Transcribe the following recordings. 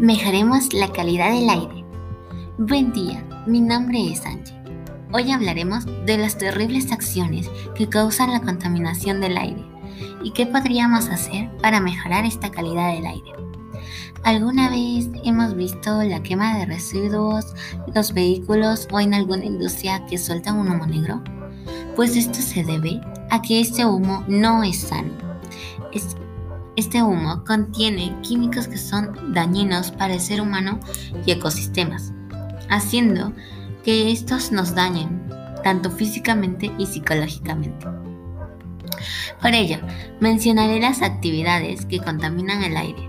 Mejoremos la calidad del aire. Buen día, mi nombre es Angie. Hoy hablaremos de las terribles acciones que causan la contaminación del aire y qué podríamos hacer para mejorar esta calidad del aire. ¿Alguna vez hemos visto la quema de residuos, los vehículos o en alguna industria que sueltan un humo negro? Pues esto se debe a que este humo no es sano. Este humo contiene químicos que son dañinos para el ser humano y ecosistemas, haciendo que estos nos dañen tanto físicamente y psicológicamente. Por ello, mencionaré las actividades que contaminan el aire.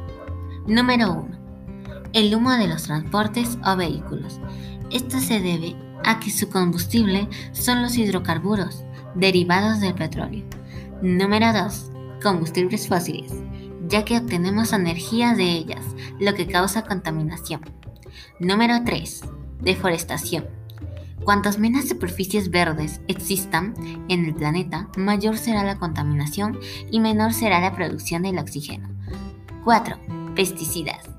Número 1. El humo de los transportes o vehículos. Esto se debe a que su combustible son los hidrocarburos derivados del petróleo. Número 2. Combustibles fósiles ya que obtenemos energía de ellas, lo que causa contaminación. Número 3. Deforestación. Cuantas menos superficies verdes existan en el planeta, mayor será la contaminación y menor será la producción del oxígeno. 4. Pesticidas.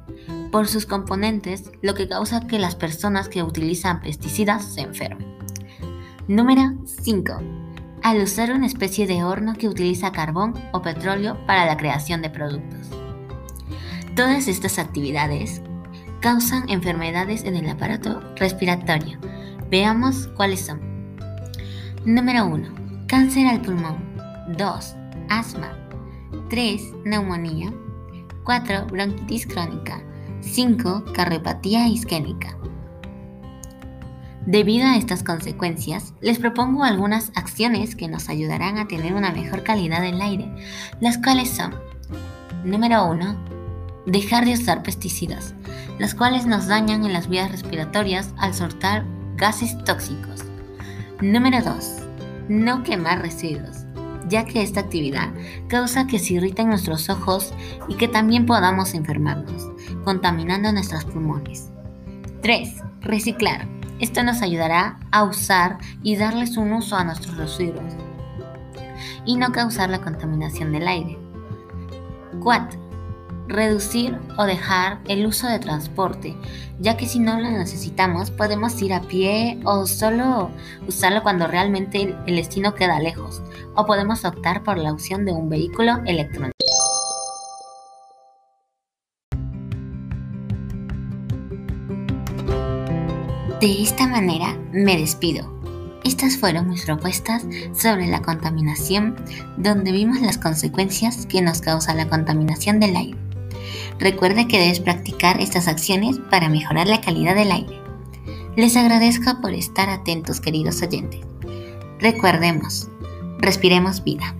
Por sus componentes, lo que causa que las personas que utilizan pesticidas se enfermen. Número 5 al usar una especie de horno que utiliza carbón o petróleo para la creación de productos. Todas estas actividades causan enfermedades en el aparato respiratorio. Veamos cuáles son. Número 1. Cáncer al pulmón. 2. Asma. 3. Neumonía. 4. Bronquitis crónica. 5. Cardiopatía isquémica. Debido a estas consecuencias, les propongo algunas acciones que nos ayudarán a tener una mejor calidad del aire, las cuales son, número 1, dejar de usar pesticidas, las cuales nos dañan en las vías respiratorias al soltar gases tóxicos. Número 2, no quemar residuos, ya que esta actividad causa que se irriten nuestros ojos y que también podamos enfermarnos, contaminando nuestros pulmones. 3. Reciclar esto nos ayudará a usar y darles un uso a nuestros residuos y no causar la contaminación del aire. 4. Reducir o dejar el uso de transporte, ya que si no lo necesitamos podemos ir a pie o solo usarlo cuando realmente el destino queda lejos, o podemos optar por la opción de un vehículo electrónico. De esta manera me despido. Estas fueron mis propuestas sobre la contaminación, donde vimos las consecuencias que nos causa la contaminación del aire. Recuerde que debes practicar estas acciones para mejorar la calidad del aire. Les agradezco por estar atentos, queridos oyentes. Recuerdemos, respiremos vida.